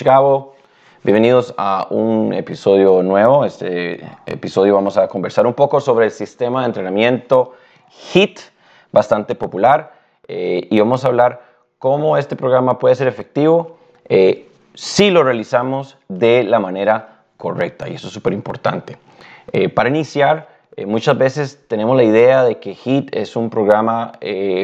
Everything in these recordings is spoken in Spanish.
Gabo. Bienvenidos a un episodio nuevo. Este episodio vamos a conversar un poco sobre el sistema de entrenamiento HIT, bastante popular, eh, y vamos a hablar cómo este programa puede ser efectivo eh, si lo realizamos de la manera correcta, y eso es súper importante. Eh, para iniciar, muchas veces tenemos la idea de que HIT es un programa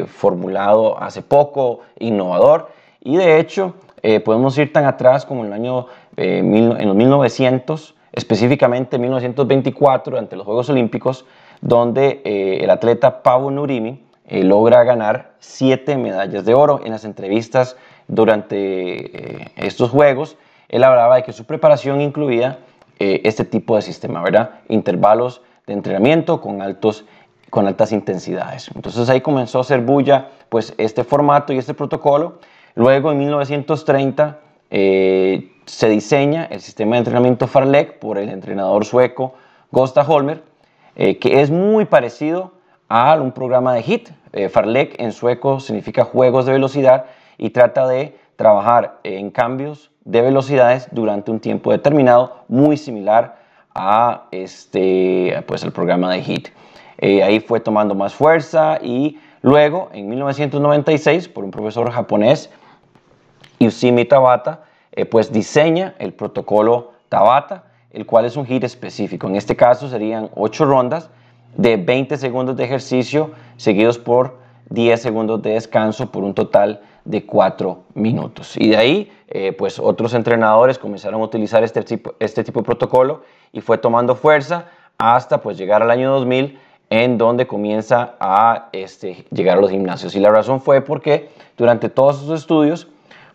formulado hace poco, innovador, y de hecho, eh, podemos ir tan atrás como en el año eh, en los 1900, específicamente en 1924, durante los Juegos Olímpicos, donde eh, el atleta Pavo Nurimi logra ganar siete medallas de oro. En las entrevistas durante estos Juegos, él hablaba de que su preparación incluía este tipo de sistema, ¿verdad? Intervalos de entrenamiento con altos con altas intensidades. Entonces ahí comenzó a hacer bulla pues este formato y este protocolo Luego, en 1930, eh, se diseña el sistema de entrenamiento Farlek por el entrenador sueco Gosta Holmer, eh, que es muy parecido a un programa de HIT. Eh, Farlek en sueco significa juegos de velocidad y trata de trabajar en cambios de velocidades durante un tiempo determinado, muy similar a este, pues, el programa de HIT. ahí fue tomando más fuerza y luego, en 1996, por un profesor japonés, Usimi Tabata eh, pues diseña el protocolo Tabata, el cual es un HIT específico. En este caso serían 8 rondas de 20 segundos de ejercicio seguidos por 10 segundos de descanso por un total de 4 minutos. Y de ahí, eh, pues otros entrenadores comenzaron a utilizar este tipo, este tipo de protocolo y fue tomando fuerza hasta pues llegar al año 2000 en donde comienza a este, llegar a los gimnasios. Y la razón fue porque durante todos sus estudios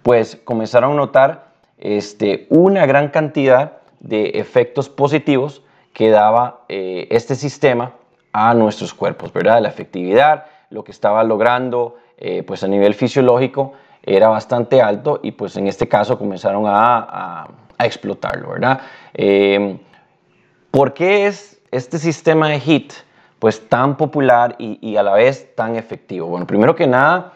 pues comenzaron a notar este, una gran cantidad de efectos positivos que daba eh, este sistema a nuestros cuerpos, ¿verdad? La efectividad, lo que estaba logrando, eh, pues a nivel fisiológico era bastante alto y pues en este caso comenzaron a, explotarlo, ¿verdad? Eh, ¿Por qué es este sistema de HIT pues tan popular y, y, a la vez tan efectivo? Bueno, primero que nada,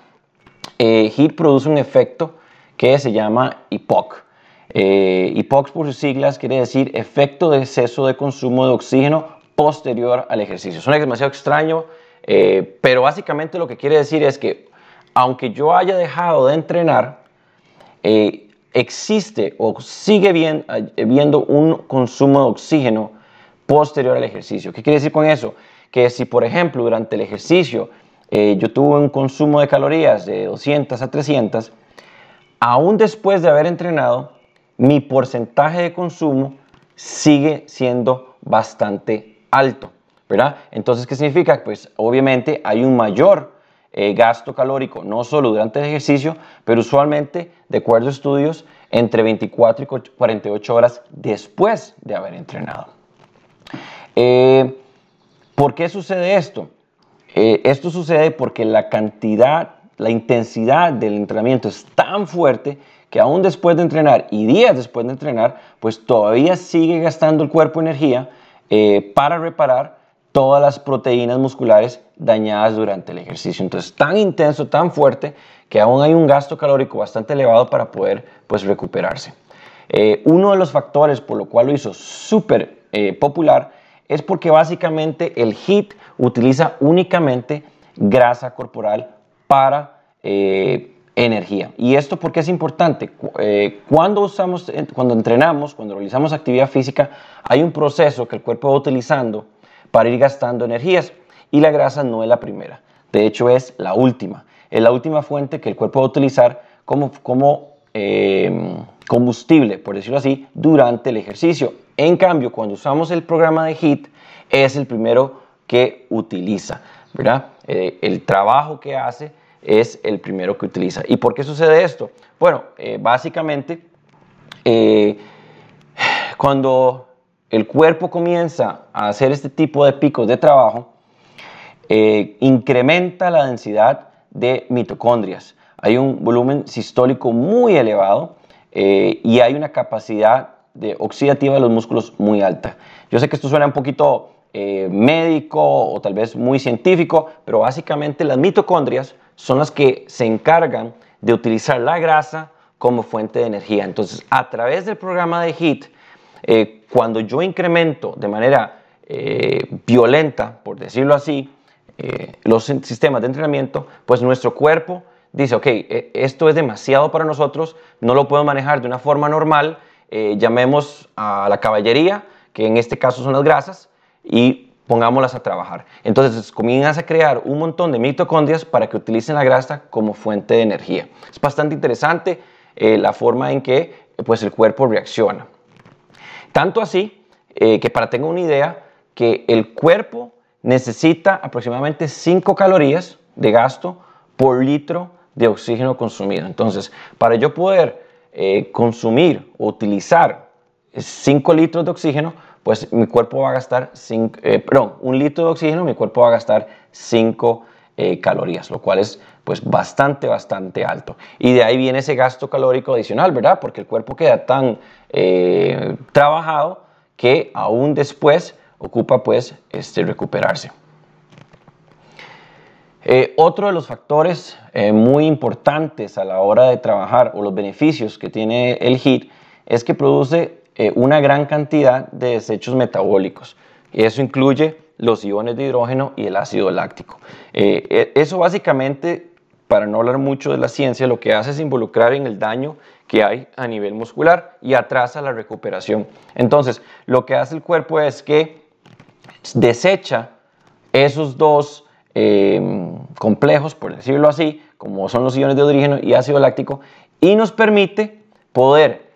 HIT produce un efecto que se llama IPOC. Eh, IPOC por sus siglas quiere decir efecto de exceso de consumo de oxígeno posterior al ejercicio. Suena demasiado extraño, eh, pero básicamente lo que quiere decir es que aunque yo haya dejado de entrenar, eh, existe o sigue bien, viendo un consumo de oxígeno posterior al ejercicio. ¿Qué quiere decir con eso? Que si, por ejemplo, durante el ejercicio yo tuve un consumo de calorías de 200 a 300, aún después de haber entrenado, mi porcentaje de consumo sigue siendo bastante alto, ¿verdad? Entonces, ¿qué significa? Pues obviamente hay un mayor eh, gasto calórico, no solo durante el ejercicio, pero usualmente, de acuerdo a estudios, entre 24 y 48 horas después de haber entrenado. Eh, ¿Por qué sucede esto? Eh, esto sucede porque la cantidad la intensidad del entrenamiento es tan fuerte que aún después de entrenar y días después de entrenar, pues todavía sigue gastando el cuerpo energía eh, para reparar todas las proteínas musculares dañadas durante el ejercicio. Entonces, tan intenso, tan fuerte, que aún hay un gasto calórico bastante elevado para poder pues, recuperarse. Eh, uno de los factores por lo cual lo hizo súper eh, popular es porque básicamente el HIT utiliza únicamente grasa corporal para eh, energía. ¿Y esto por qué es importante? Eh, cuando, usamos, cuando entrenamos, cuando realizamos actividad física, hay un proceso que el cuerpo va utilizando para ir gastando energías y la grasa no es la primera. De hecho, es la última. Es la última fuente que el cuerpo va a utilizar como, como eh, combustible, por decirlo así, durante el ejercicio. En cambio, cuando usamos el programa de HIT, es el primero que utiliza. ¿verdad? Eh, el trabajo que hace es el primero que utiliza. ¿Y por qué sucede esto? Bueno, eh, básicamente, eh, cuando el cuerpo comienza a hacer este tipo de picos de trabajo, incrementa la densidad de mitocondrias. Hay un volumen sistólico muy elevado y hay una capacidad de oxidativa de los músculos muy alta. Yo sé que esto suena un poquito eh, médico o tal vez muy científico, pero básicamente las mitocondrias son las que se encargan de utilizar la grasa como fuente de energía. Entonces, a través del programa de HIT, eh, cuando yo incremento de manera eh, violenta, por decirlo así, los sistemas de entrenamiento, pues nuestro cuerpo dice, ok, esto es demasiado para nosotros, no lo puedo manejar de una forma normal, llamemos a la caballería, que en este caso son las grasas, y pongámoslas a trabajar. Entonces comienzas a crear un montón de mitocondrias para que utilicen la grasa como fuente de energía. Es bastante interesante la forma en que pues, el cuerpo reacciona. Tanto así eh, que para tener una idea, que el cuerpo necesita aproximadamente 5 calorías de gasto por litro de oxígeno consumido. Entonces, para yo poder eh, consumir o utilizar 5 litros de oxígeno, pues mi cuerpo va a gastar, cinco, eh, perdón, un litro de oxígeno, mi cuerpo va a gastar 5 calorías, lo cual es pues bastante, bastante alto. Y de ahí viene ese gasto calórico adicional, ¿verdad? Porque el cuerpo queda tan eh, trabajado que aún después ocupa pues este, recuperarse. Eh, otro de los factores eh, muy importantes a la hora de trabajar o los beneficios que tiene el HIT es que produce una gran cantidad de desechos metabólicos. Y eso incluye los iones de hidrógeno y el ácido láctico. E, eso básicamente para no hablar mucho de la ciencia, lo que hace es involucrar en el daño que hay a nivel muscular y atrasa la recuperación. Entonces, lo que hace el cuerpo es que desecha esos dos eh, complejos, por decirlo así, como son los iones de hidrógeno y ácido láctico, y nos permite poder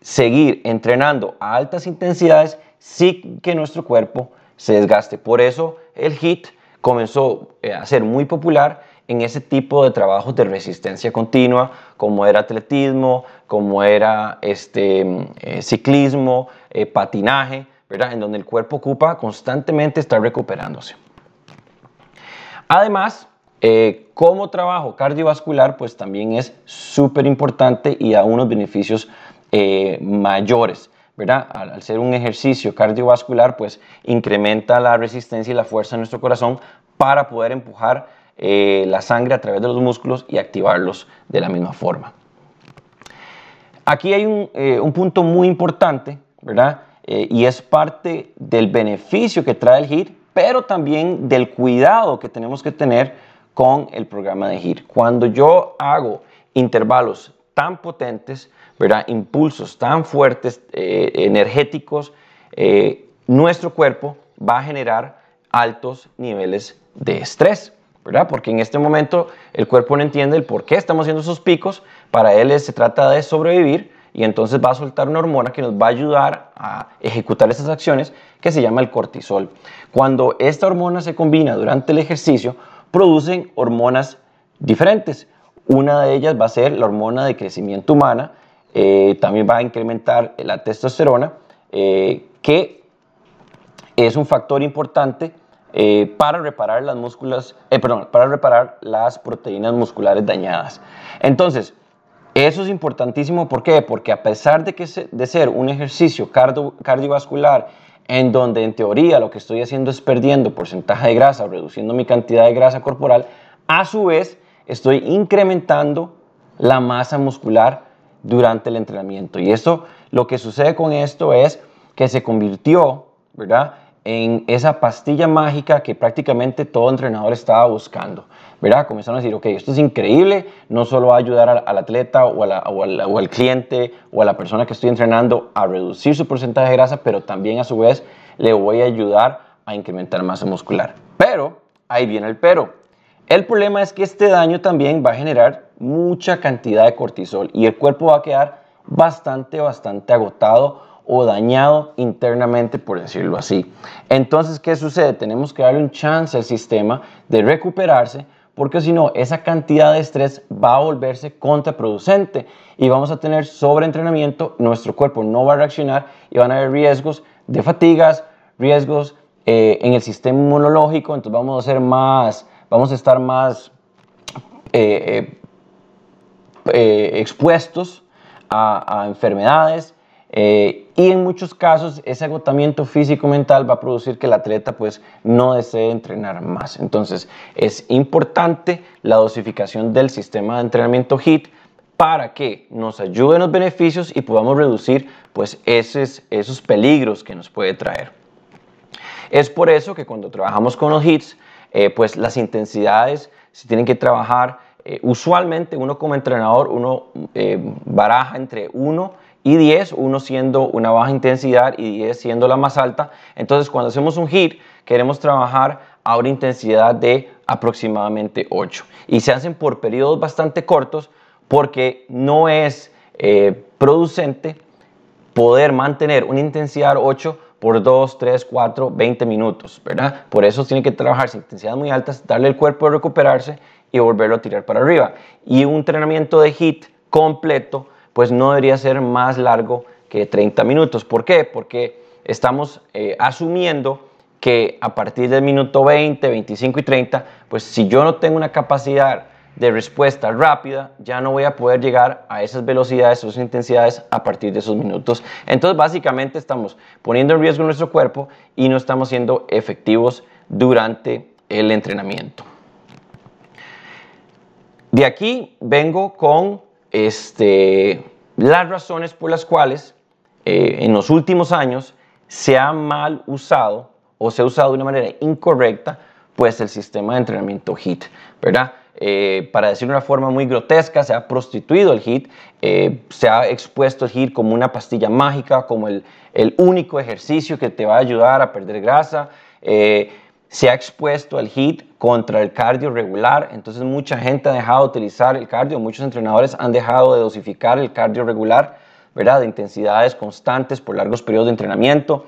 seguir entrenando a altas intensidades sin que nuestro cuerpo se desgaste. Por eso el HIT comenzó eh, a ser muy popular en ese tipo de trabajos de resistencia continua, como era atletismo, como era este, eh, ciclismo, eh, patinaje, ¿verdad? En donde el cuerpo ocupa constantemente estar recuperándose. Además, como trabajo cardiovascular, pues también es súper importante y da unos beneficios mayores. ¿verdad? Al, al, ser un ejercicio cardiovascular, pues incrementa la resistencia y la fuerza de nuestro corazón para poder empujar eh, la sangre a través de los músculos y activarlos de la misma forma. Aquí hay un, eh, punto muy importante, ¿verdad? Eh, y es parte del beneficio que trae el HIIT, pero también del cuidado que tenemos que tener con el programa de HIIT. Cuando yo hago intervalos tan potentes, ¿verdad? impulsos tan fuertes, energéticos, nuestro cuerpo va a generar altos niveles de estrés. ¿verdad? Porque en este momento el cuerpo no entiende el por qué estamos haciendo esos picos, para él se trata de sobrevivir y entonces va a soltar una hormona que nos va a ayudar a ejecutar esas acciones que se llama el cortisol. Cuando esta hormona se combina durante el ejercicio, producen hormonas diferentes. Una de ellas va a ser la hormona de crecimiento humana, eh, también va a incrementar la testosterona, eh, que es un factor importante eh, para reparar las músculas, perdón, para reparar las proteínas musculares dañadas. Entonces, eso es importantísimo, ¿por qué? Porque a pesar de, que de ser un ejercicio cardiovascular en donde en teoría lo que estoy haciendo es perdiendo porcentaje de grasa reduciendo mi cantidad de grasa corporal, a su vez estoy incrementando la masa muscular durante el entrenamiento. Y eso, lo que sucede con esto es que se convirtió, ¿verdad? en esa pastilla mágica que prácticamente todo entrenador estaba buscando. ¿verdad? Comenzaron a decir, ok, esto es increíble, no solo va a ayudar al, atleta o, al, cliente o a la persona que estoy entrenando a reducir su porcentaje de grasa, pero también a su vez le voy a ayudar a incrementar masa muscular. Pero, ahí viene el pero. El problema es que este daño también va a generar mucha cantidad de cortisol y el cuerpo va a quedar bastante, bastante agotado o dañado internamente, por decirlo así. Entonces, ¿qué sucede? Tenemos que darle un chance al sistema de recuperarse, porque si no, esa cantidad de estrés va a volverse contraproducente y vamos a tener sobreentrenamiento, nuestro cuerpo no va a reaccionar y van a haber riesgos de fatigas, riesgos eh, en el sistema inmunológico, entonces vamos a ser más, vamos a estar más eh, eh, expuestos a, a enfermedades, eh, y en muchos casos ese agotamiento físico-mental va a producir que el atleta pues no desee entrenar más. Entonces es importante la dosificación del sistema de entrenamiento HIT para que nos ayuden los beneficios y podamos reducir pues esos, esos peligros que nos puede traer. Es por eso que cuando trabajamos con los hits, eh, pues las intensidades se tienen que trabajar. Eh, usualmente uno como entrenador, uno eh, baraja entre 1 y 10, uno siendo una baja intensidad y 10 siendo la más alta. Entonces cuando hacemos un hit, queremos trabajar a una intensidad de aproximadamente 8. Y se hacen por periodos bastante cortos porque no es eh, producente poder mantener una intensidad 8 por 2, 3, 4, 20 minutos, ¿verdad? Por eso tiene que trabajarse intensidades muy altas, darle el cuerpo a recuperarse y volverlo a tirar para arriba. Y un entrenamiento de HIT completo, pues no debería ser más largo que 30 minutos. ¿Por qué? Porque estamos eh, asumiendo que a partir del minuto 20, 25 y 30, pues si yo no tengo una capacidad de respuesta rápida, ya no voy a poder llegar a esas velocidades, esas intensidades a partir de esos minutos. Entonces, básicamente estamos poniendo en riesgo nuestro cuerpo y no estamos siendo efectivos durante el entrenamiento. De aquí vengo con este, las razones por las cuales eh, en los últimos años se ha mal usado o se ha usado de una manera incorrecta pues el sistema de entrenamiento HIT, ¿verdad? Eh, para decirlo de una forma muy grotesca, se ha prostituido el HIT, eh, se ha expuesto el HIT como una pastilla mágica, como el, único ejercicio que te va a ayudar a perder grasa. Se ha expuesto el HIT contra el cardio regular, entonces mucha gente ha dejado de utilizar el cardio, muchos entrenadores han dejado de dosificar el cardio regular, ¿verdad? De intensidades constantes por largos periodos de entrenamiento,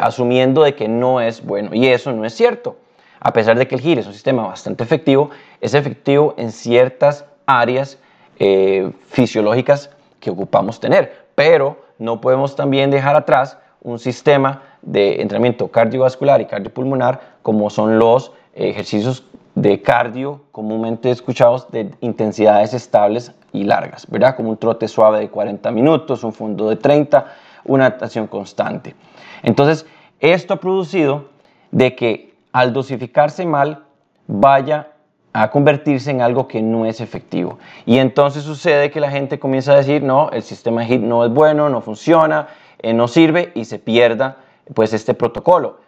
asumiendo de que no es bueno, y eso no es cierto. A pesar de que el HIIT es un sistema bastante efectivo, es efectivo en ciertas áreas eh, fisiológicas que ocupamos tener, pero no podemos también dejar atrás un sistema de entrenamiento cardiovascular y cardiopulmonar como son los ejercicios de cardio comúnmente escuchados de intensidades estables y largas, ¿verdad? Como un trote suave de 40 minutos, un fondo de 30, una adaptación constante. Entonces, esto ha producido de que al dosificarse mal, vaya a convertirse en algo que no es efectivo. Y entonces sucede que la gente comienza a decir, no, el sistema HIT no es bueno, no funciona, eh, no sirve y se pierda pues este protocolo,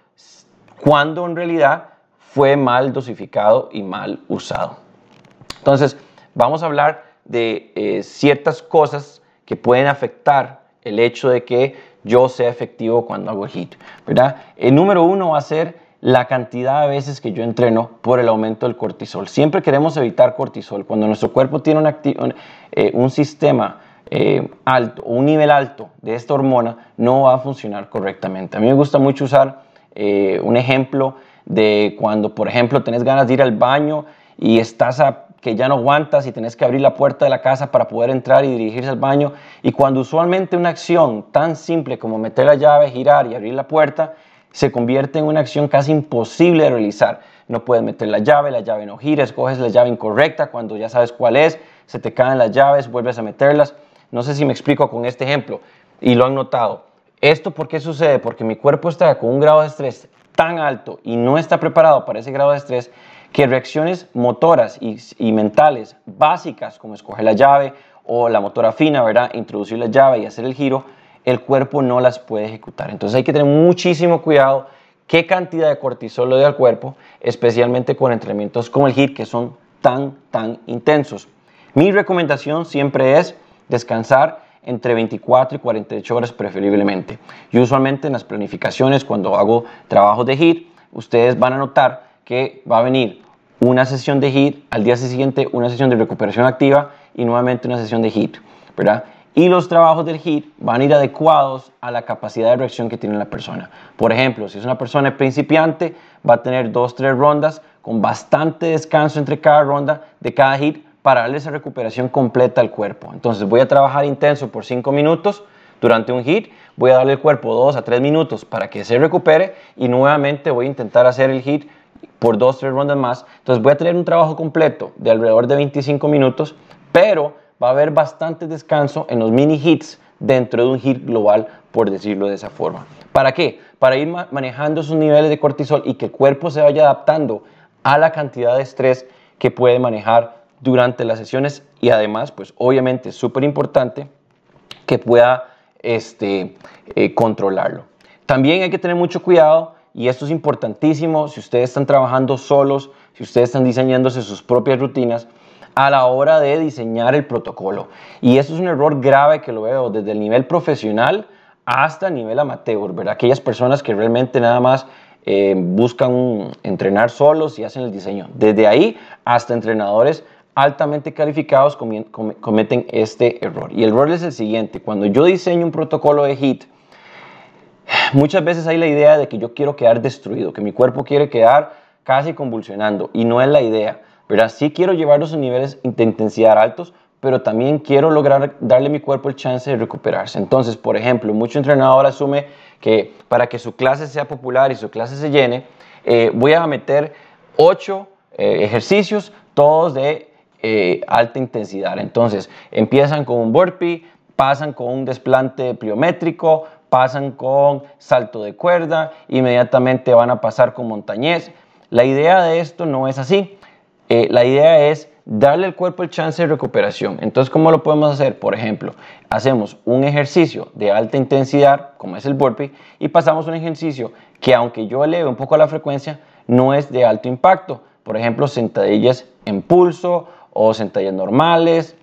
cuando en realidad fue mal dosificado y mal usado. Entonces, vamos a hablar de eh, ciertas cosas que pueden afectar el hecho de que yo sea efectivo cuando hago el HIT, ¿verdad? El número uno va a ser la cantidad de veces que yo entreno por el aumento del cortisol. Siempre queremos evitar cortisol. Cuando nuestro cuerpo tiene un, eh, un sistema eh, alto o un nivel alto de esta hormona, no va a funcionar correctamente. A mí me gusta mucho usar eh, un ejemplo de cuando, por ejemplo, tenés ganas de ir al baño y estás a que ya no aguantas y tenés que abrir la puerta de la casa para poder entrar y dirigirse al baño. Y cuando usualmente una acción tan simple como meter la llave, girar y abrir la puerta, se convierte en una acción casi imposible de realizar. No puedes meter la llave, la llave no gira, escoges la llave incorrecta cuando ya sabes cuál es, se te caen las llaves, vuelves a meterlas. No sé si me explico con este ejemplo y lo han notado. ¿Esto por qué sucede? Porque mi cuerpo está con un grado de estrés tan alto y no está preparado para ese grado de estrés que reacciones motoras y, mentales básicas como escoger la llave o la motora fina, ¿verdad? Introducir la llave y hacer el giro, el cuerpo no las puede ejecutar. Entonces hay que tener muchísimo cuidado qué cantidad de cortisol le da al cuerpo, especialmente con entrenamientos como el HIIT que son tan, tan intensos. Mi recomendación siempre es descansar entre 24 y 48 horas preferiblemente. Yo usualmente en las planificaciones, cuando hago trabajos de HIIT, ustedes van a notar que va a venir una sesión de HIIT, al día siguiente una sesión de recuperación activa y nuevamente una sesión de HIIT, ¿verdad? y los trabajos del HIT van a ir adecuados a la capacidad de reacción que tiene la persona. Por ejemplo, si es una persona principiante, va a tener dos, tres rondas con bastante descanso entre cada ronda de cada HIT para darle esa recuperación completa al cuerpo. Entonces voy a trabajar intenso por cinco minutos durante un HIT, voy a darle al cuerpo dos a tres minutos para que se recupere y nuevamente voy a intentar hacer el HIT por dos, tres rondas más. Entonces voy a tener un trabajo completo de alrededor de 25 minutos, pero va a haber bastante descanso en los mini hits dentro de un hit global, por decirlo de esa forma. ¿Para qué? Para ir manejando esos niveles de cortisol y que el cuerpo se vaya adaptando a la cantidad de estrés que puede manejar durante las sesiones y además, pues obviamente es súper importante que pueda este, eh, controlarlo. También hay que tener mucho cuidado y esto es importantísimo si ustedes están trabajando solos, si ustedes están diseñándose sus propias rutinas a la hora de diseñar el protocolo. Y eso es un error grave que lo veo desde el nivel profesional hasta el nivel amateur, ¿verdad? Aquellas personas que realmente nada más eh, buscan entrenar solos y hacen el diseño. Desde ahí hasta entrenadores altamente calificados cometen este error. Y el error es el siguiente, cuando yo diseño un protocolo de HIT, muchas veces hay la idea de que yo quiero quedar destruido, que mi cuerpo quiere quedar casi convulsionando y no es la idea. ¿verdad? Sí quiero llevarlos a niveles de intensidad altos, pero también quiero lograr darle a mi cuerpo el chance de recuperarse. Entonces, por ejemplo, mucho entrenador asume que para que su clase sea popular y su clase se llene, eh, voy a meter ocho eh, ejercicios, todos de eh, alta intensidad. Entonces, empiezan con un burpee, pasan con un desplante pliométrico, pasan con salto de cuerda, inmediatamente van a pasar con montañés. La idea de esto no es así. Eh, la idea es darle al cuerpo el chance de recuperación. Entonces, ¿cómo lo podemos hacer? Por ejemplo, hacemos un ejercicio de alta intensidad, como es el burpee, y pasamos un ejercicio que aunque yo eleve un poco la frecuencia, no es de alto impacto. Por ejemplo, sentadillas en pulso o sentadillas normales.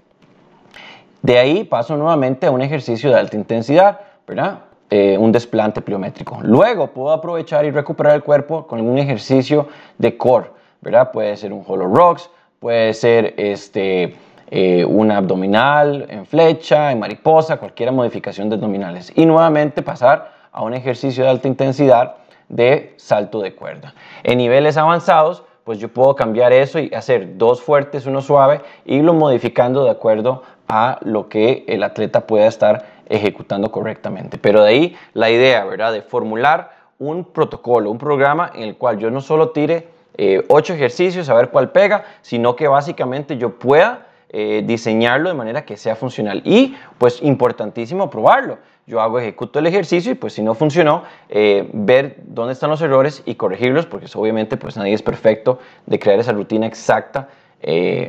De ahí paso nuevamente a un ejercicio de alta intensidad, ¿verdad? Eh, un desplante pliométrico. Luego puedo aprovechar y recuperar el cuerpo con un ejercicio de core, ¿verdad? Puede ser un hollow rocks, puede ser este, eh, un abdominal en flecha, en mariposa, cualquier modificación de abdominales. Y nuevamente pasar a un ejercicio de alta intensidad de salto de cuerda. En niveles avanzados, pues yo puedo cambiar eso y hacer dos fuertes, uno suave, y irlo modificando de acuerdo a lo que el atleta pueda estar ejecutando correctamente. Pero de ahí la idea, ¿verdad? De formular un protocolo, un programa en el cual yo no solo tire eh, ocho ejercicios a ver cuál pega, sino que básicamente yo pueda eh, diseñarlo de manera que sea funcional. Y pues importantísimo probarlo. Yo hago, ejecuto el ejercicio y pues si no funcionó, eh, ver dónde están los errores y corregirlos, porque obviamente pues nadie es perfecto de crear esa rutina exacta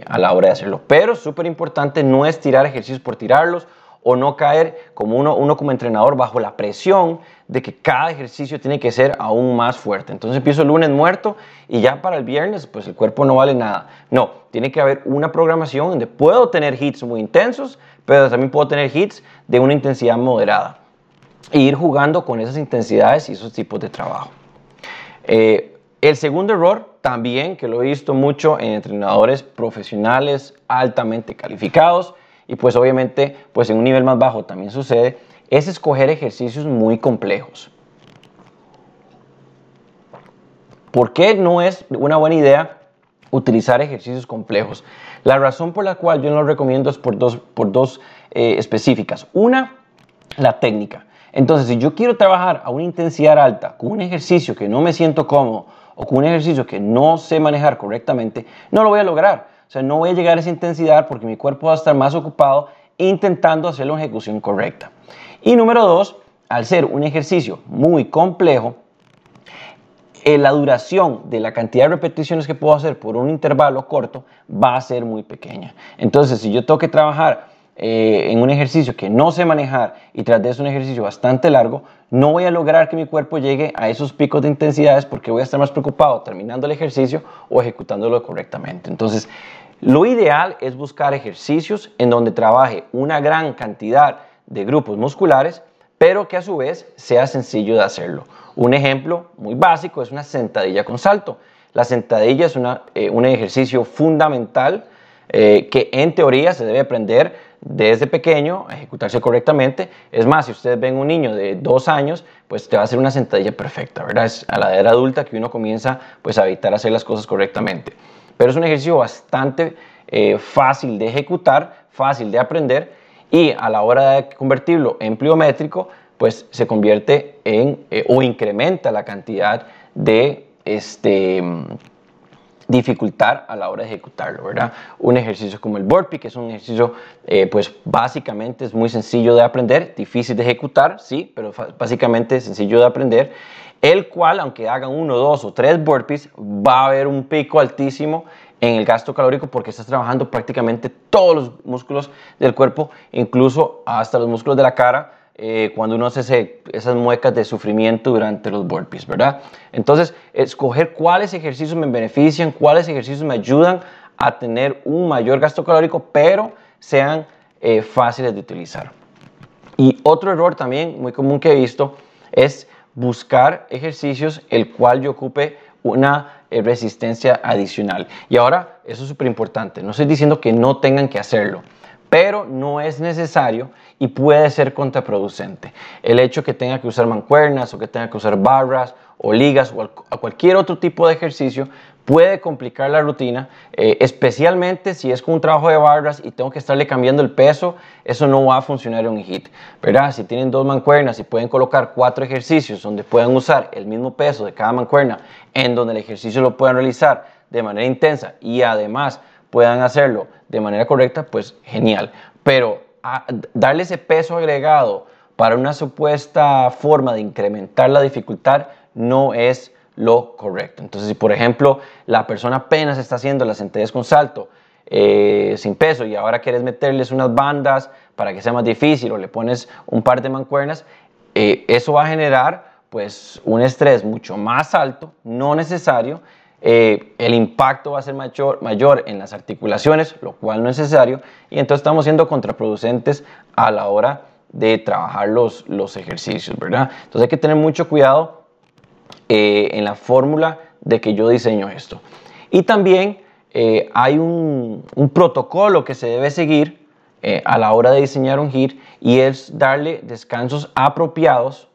a la hora de hacerlo. Pero súper importante no es tirar ejercicios por tirarlos o no caer como uno, uno como entrenador bajo la presión de que cada ejercicio tiene que ser aún más fuerte. Entonces empiezo el lunes muerto y ya para el viernes pues el cuerpo no vale nada. No, tiene que haber una programación donde puedo tener hits muy intensos, pero también puedo tener hits de una intensidad moderada. E ir jugando con esas intensidades y esos tipos de trabajo. Eh, el segundo error, también que lo he visto mucho en entrenadores profesionales altamente calificados, y pues obviamente pues en un nivel más bajo también sucede, es escoger ejercicios muy complejos. ¿Por qué no es una buena idea utilizar ejercicios complejos? La razón por la cual yo no lo recomiendo es por dos, por dos eh, específicas. Una, la técnica. Entonces, si yo quiero trabajar a una intensidad alta con un ejercicio que no me siento cómodo o con un ejercicio que no sé manejar correctamente, no lo voy a lograr. O sea, no voy a llegar a esa intensidad porque mi cuerpo va a estar más ocupado intentando hacer la ejecución correcta. Y número dos, al ser un ejercicio muy complejo, la duración de la cantidad de repeticiones que puedo hacer por un intervalo corto va a ser muy pequeña. Entonces, si yo tengo que trabajar eh, en un ejercicio que no sé manejar y tras de eso un ejercicio bastante largo, no voy a lograr que mi cuerpo llegue a esos picos de intensidades porque voy a estar más preocupado terminando el ejercicio o ejecutándolo correctamente. Entonces, lo ideal es buscar ejercicios en donde trabaje una gran cantidad de grupos musculares, pero que a su vez sea sencillo de hacerlo. Un ejemplo muy básico es una sentadilla con salto. La sentadilla es eh, un ejercicio fundamental eh, que en teoría se debe aprender desde pequeño a ejecutarse correctamente. Es más, si ustedes ven un niño de dos años, pues te va a hacer una sentadilla perfecta, ¿verdad? Es a la edad adulta que uno comienza pues a evitar hacer las cosas correctamente. Pero es un ejercicio bastante eh, fácil de ejecutar, fácil de aprender y a la hora de convertirlo en pliométrico, pues se convierte en eh, o incrementa la cantidad de este dificultar a la hora de ejecutarlo, ¿verdad? Un ejercicio como el burpee, que es un ejercicio, eh, pues básicamente es muy sencillo de aprender, difícil de ejecutar, sí, pero básicamente sencillo de aprender, el cual, aunque hagan uno, dos o tres burpees, va a haber un pico altísimo en el gasto calórico porque estás trabajando prácticamente todos los músculos del cuerpo, incluso hasta los músculos de la cara, eh, cuando uno hace esas muecas de sufrimiento durante los burpees, ¿verdad? Entonces, escoger cuáles ejercicios me benefician, cuáles ejercicios me ayudan a tener un mayor gasto calórico, pero sean eh, fáciles de utilizar. Y otro error también muy común que he visto es buscar ejercicios el cual yo ocupe una eh, resistencia adicional. Y ahora, eso es súper importante, no estoy diciendo que no tengan que hacerlo, pero no es necesario y puede ser contraproducente. El hecho que tenga que usar mancuernas o que tenga que usar barras o ligas o cualquier otro tipo de ejercicio puede complicar la rutina, eh, especialmente si es con un trabajo de barras y tengo que estarle cambiando el peso, eso no va a funcionar en un hit, ¿verdad? Si tienen dos mancuernas y pueden colocar cuatro ejercicios donde puedan usar el mismo peso de cada mancuerna, en donde el ejercicio lo puedan realizar de manera intensa y además puedan hacerlo de manera correcta, pues genial. Pero ah, darle ese peso agregado para una supuesta forma de incrementar la dificultad no es lo correcto. Entonces, si por ejemplo la persona apenas está haciendo las sentadillas con salto eh, sin peso y ahora quieres meterles unas bandas para que sea más difícil o le pones un par de mancuernas, eh, eso va a generar pues un estrés mucho más alto, no necesario. Eh, el impacto va a ser mayor, mayor en las articulaciones, lo cual no es necesario, y entonces estamos siendo contraproducentes a la hora de trabajar los, los ejercicios, ¿verdad? Entonces hay que tener mucho cuidado eh, en la fórmula de que yo diseño esto. Y también eh, hay un, protocolo que se debe seguir eh, a la hora de diseñar un HIT y es darle descansos apropiados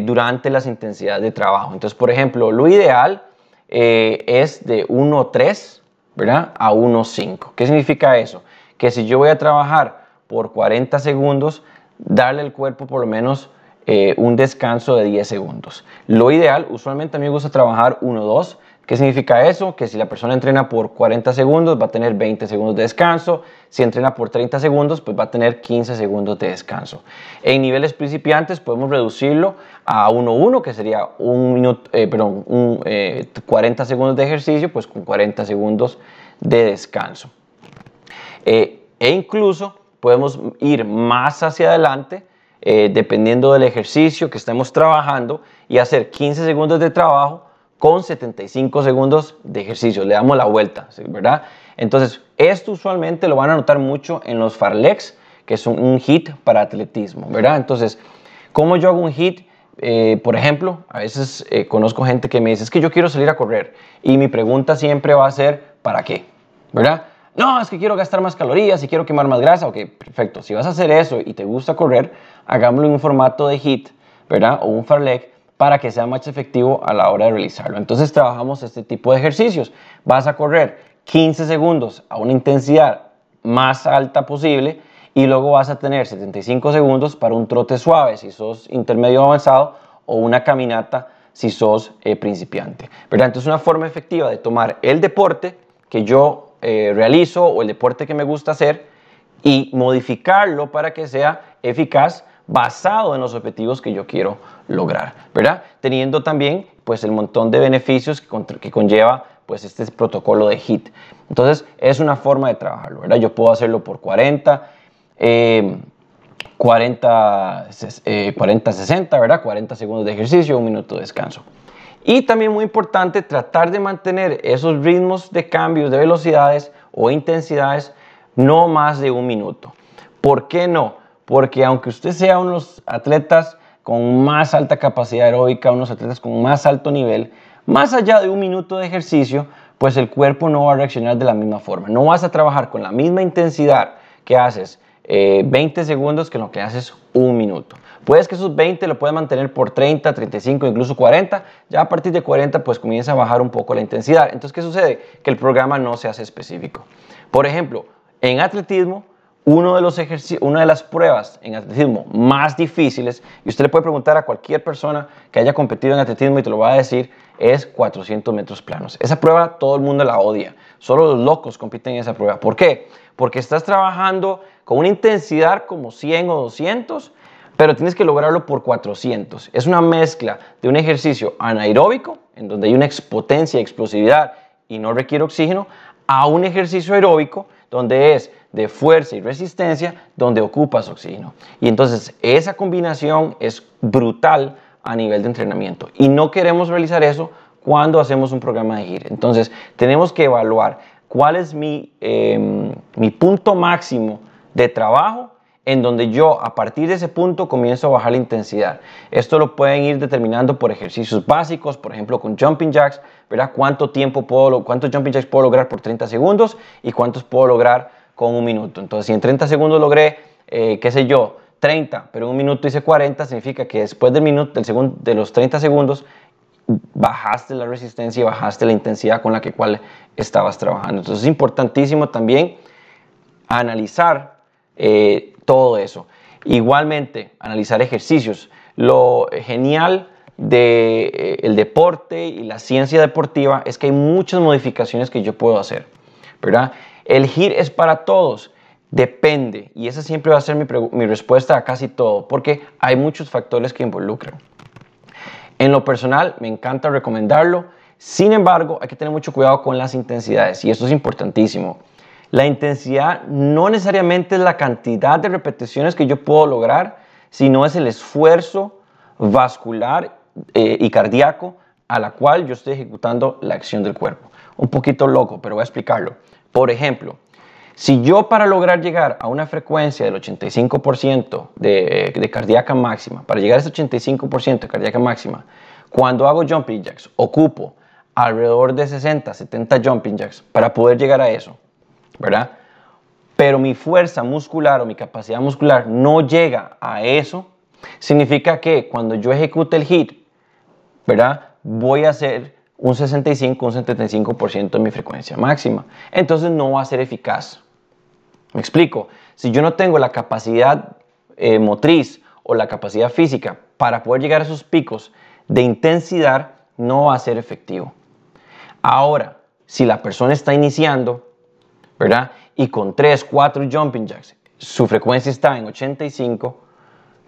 durante las intensidades de trabajo. Entonces, por ejemplo, lo ideal es de 1.3 ¿verdad? a 1.5. ¿Qué significa eso? Que si yo voy a trabajar por 40 segundos, darle al cuerpo por lo menos eh, un descanso de 10 segundos. Lo ideal, usualmente a mí me gusta trabajar 1-2. ¿Qué significa eso? Que si la persona entrena por 40 segundos va a tener 20 segundos de descanso. Si entrena por 30 segundos, pues va a tener 15 segundos de descanso. En niveles principiantes podemos reducirlo a 1-1, que sería un minuto, eh, perdón, 40 eh, segundos de ejercicio, pues con 40 segundos de descanso. e incluso podemos ir más hacia adelante eh, dependiendo del ejercicio que estemos trabajando y hacer 15 segundos de trabajo con 75 segundos de ejercicio. Le damos la vuelta, ¿verdad? Entonces, esto usualmente lo van a notar mucho en los Farlex, que es un, hit para atletismo, ¿verdad? Entonces, ¿cómo yo hago un hit? Eh, por ejemplo, a veces eh, conozco gente que me dice, es que yo quiero salir a correr. Y mi pregunta siempre va a ser, ¿para qué? ¿Verdad? No, es que quiero gastar más calorías y quiero quemar más grasa. Ok, perfecto. Si vas a hacer eso y te gusta correr, hagámoslo en un formato de HIT, ¿verdad? O un farlek para que sea más efectivo a la hora de realizarlo. Entonces trabajamos este tipo de ejercicios. Vas a correr 15 segundos a una intensidad más alta posible y luego vas a tener 75 segundos para un trote suave si sos intermedio avanzado o una caminata si sos eh, principiante. ¿verdad? Entonces una forma efectiva de tomar el deporte que yo eh, realizo o el deporte que me gusta hacer y modificarlo para que sea eficaz basado en los objetivos que yo quiero lograr, ¿verdad? Teniendo también pues el montón de beneficios que, conlleva pues este protocolo de HIT. Entonces es una forma de trabajarlo, ¿verdad? Yo puedo hacerlo por 40, 40, 40, 60, ¿verdad? 40 segundos de ejercicio, un minuto de descanso. Y también muy importante tratar de mantener esos ritmos de cambios de velocidades o intensidades no más de un minuto. ¿Por qué no? Porque aunque usted sea unos atletas con más alta capacidad aeróbica, unos atletas con más alto nivel, más allá de un minuto de ejercicio, pues el cuerpo no va a reaccionar de la misma forma. No vas a trabajar con la misma intensidad que haces 20 eh, segundos que lo que haces un minuto. Puedes que esos 20 lo puedas mantener por 30, 35, incluso 40. Ya a partir de 40 pues comienza a bajar un poco la intensidad. Entonces, ¿qué sucede? Que el programa no se hace específico. Por ejemplo, en atletismo, uno de los una de las pruebas en atletismo más difíciles, y usted le puede preguntar a cualquier persona que haya competido en atletismo y te lo va a decir, es 400 metros planos. Esa prueba todo el mundo la odia. Solo los locos compiten en esa prueba. ¿Por qué? Porque estás trabajando con una intensidad como 100 o 200 pero tienes que lograrlo por 400. Es una mezcla de un ejercicio anaeróbico, en donde hay una expotencia, explosividad y no requiere oxígeno a un ejercicio aeróbico donde es de fuerza y resistencia donde ocupas oxígeno. Y entonces esa combinación es brutal a nivel de entrenamiento y no queremos realizar eso cuando hacemos un programa de HIIT. Entonces tenemos que evaluar cuál es mi, em, mi punto máximo de trabajo en donde yo a partir de ese punto comienzo a bajar la intensidad. Esto lo pueden ir determinando por ejercicios básicos, por ejemplo con jumping jacks, ¿verdad? ¿Cuánto tiempo puedo, cuántos jumping jacks puedo lograr por 30 segundos y cuántos puedo lograr con un minuto? Entonces, si en 30 segundos logré, eh, qué sé yo, 30, pero un minuto hice 40, significa que después del minuto, del segundo, de los 30 segundos, bajaste la resistencia y bajaste la intensidad con la que cual estabas trabajando. Entonces, es importantísimo también analizar eh, todo eso. Igualmente, analizar ejercicios. Lo genial del de, eh, deporte y la ciencia deportiva es que hay muchas modificaciones que yo puedo hacer, ¿verdad? El HIIT es para todos, depende, y esa siempre va a ser mi, mi respuesta a casi todo, porque hay muchos factores que involucran. En lo personal, me encanta recomendarlo, sin embargo, hay que tener mucho cuidado con las intensidades, y esto es importantísimo. La intensidad no necesariamente es la cantidad de repeticiones que yo puedo lograr, sino es el esfuerzo vascular eh, y cardíaco a la cual yo estoy ejecutando la acción del cuerpo. Un poquito loco, pero voy a explicarlo. Por ejemplo, si yo para lograr llegar a una frecuencia del 85% de, de cardíaca máxima, para llegar a ese 85% de cardíaca máxima, cuando hago jumping jacks, ocupo alrededor de 60, 70 jumping jacks para poder llegar a eso. ¿Verdad? Pero mi fuerza muscular o mi capacidad muscular no llega a eso, significa que cuando yo ejecute el hit, ¿verdad? Voy a hacer un 65, un 75% de mi frecuencia máxima. Entonces no va a ser eficaz. Me explico. Si yo no tengo la capacidad eh, motriz o la capacidad física para poder llegar a esos picos de intensidad, no va a ser efectivo. Ahora, si la persona está iniciando, ¿verdad? Y con 3, 4 jumping jacks, su frecuencia está en 85,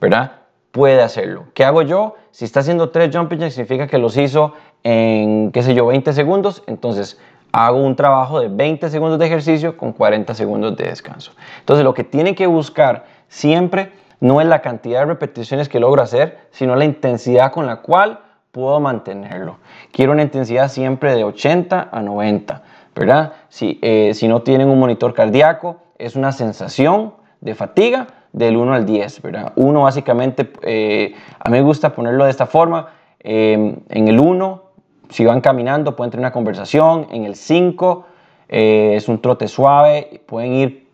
¿verdad? Puede hacerlo. ¿Qué hago yo? Si está haciendo 3 jumping jacks, significa que los hizo en, qué sé yo, 20 segundos. Entonces, hago un trabajo de 20 segundos de ejercicio con 40 segundos de descanso. Entonces, lo que tiene que buscar siempre no es la cantidad de repeticiones que logro hacer, sino la intensidad con la cual puedo mantenerlo. Quiero una intensidad siempre de 80 a 90. ¿Verdad? Si, eh, si no tienen un monitor cardíaco, es una sensación de fatiga del 1 al 10, ¿verdad? Uno básicamente, eh, a mí me gusta ponerlo de esta forma, em, en el 1, si van caminando pueden tener una conversación, en el 5 eh, es un trote suave, pueden ir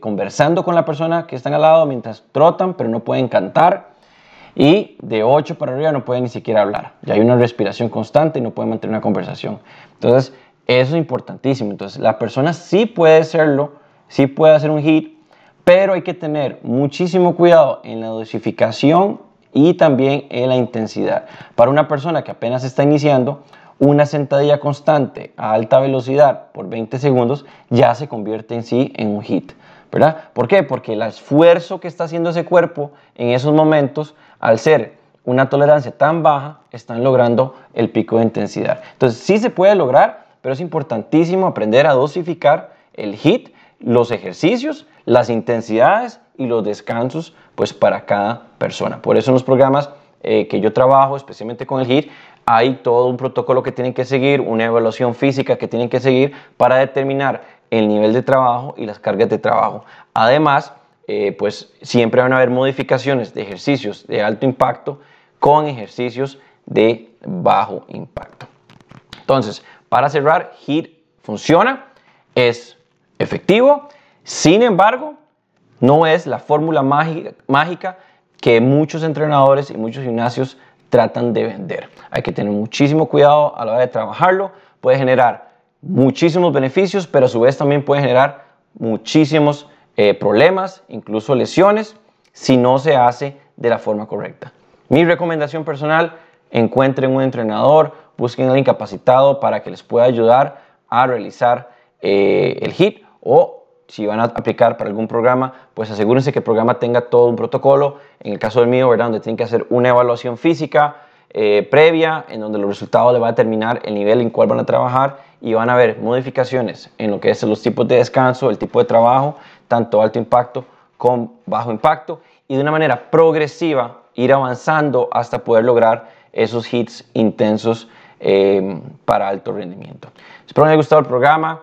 conversando con la persona que están al lado mientras trotan, pero no pueden cantar. Y de 8 para arriba no pueden ni siquiera hablar. Ya hay una respiración constante y no pueden mantener una conversación. Entonces, eso es importantísimo. Entonces, la persona sí puede serlo, sí puede hacer un hit, pero hay que tener muchísimo cuidado en la dosificación y también en la intensidad. Para una persona que apenas está iniciando, una sentadilla constante a alta velocidad por 20 segundos ya se convierte en sí en un hit. ¿Verdad? ¿Por qué? Porque el esfuerzo que está haciendo ese cuerpo en esos momentos, al ser una tolerancia tan baja, están logrando el pico de intensidad. Entonces, sí se puede lograr, pero es importantísimo aprender a dosificar el HIT, los ejercicios, las intensidades y los descansos pues para cada persona. Por eso en los programas eh, que yo trabajo, especialmente con el HIT, hay todo un protocolo que tienen que seguir, una evaluación física que tienen que seguir para determinar el nivel de trabajo y las cargas de trabajo. Además, eh, pues siempre van a haber modificaciones de ejercicios de alto impacto con ejercicios de bajo impacto. Entonces, para cerrar, HIT funciona, es efectivo, sin embargo, no es la fórmula mágica, que muchos entrenadores y muchos gimnasios tratan de vender. Hay que tener muchísimo cuidado a la hora de trabajarlo. Puede generar muchísimos beneficios, pero a su vez también puede generar muchísimos eh, problemas, incluso lesiones, si no se hace de la forma correcta. Mi recomendación personal, encuentren un entrenador, busquen al incapacitado para que les pueda ayudar a realizar eh, el HIT o si van a aplicar para algún programa, pues asegúrense que el programa tenga todo un protocolo. En el caso del mío, ¿verdad? Donde tienen que hacer una evaluación física, eh, previa en donde los resultados le va a determinar el nivel en cual van a trabajar y van a haber modificaciones en lo que es los tipos de descanso, el tipo de trabajo, tanto alto impacto como bajo impacto y de una manera progresiva ir avanzando hasta poder lograr esos hits intensos eh, para alto rendimiento. Espero que les haya gustado el programa.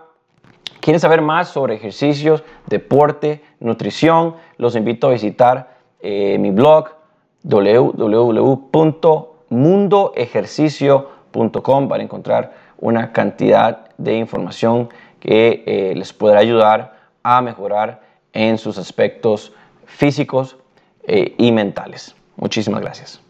¿Quieren saber más sobre ejercicios, deporte, nutrición? Los invito a visitar eh, mi blog www.mundoejercicio.com para encontrar una cantidad de información que eh, les podrá ayudar a mejorar en sus aspectos físicos y mentales. Muchísimas gracias.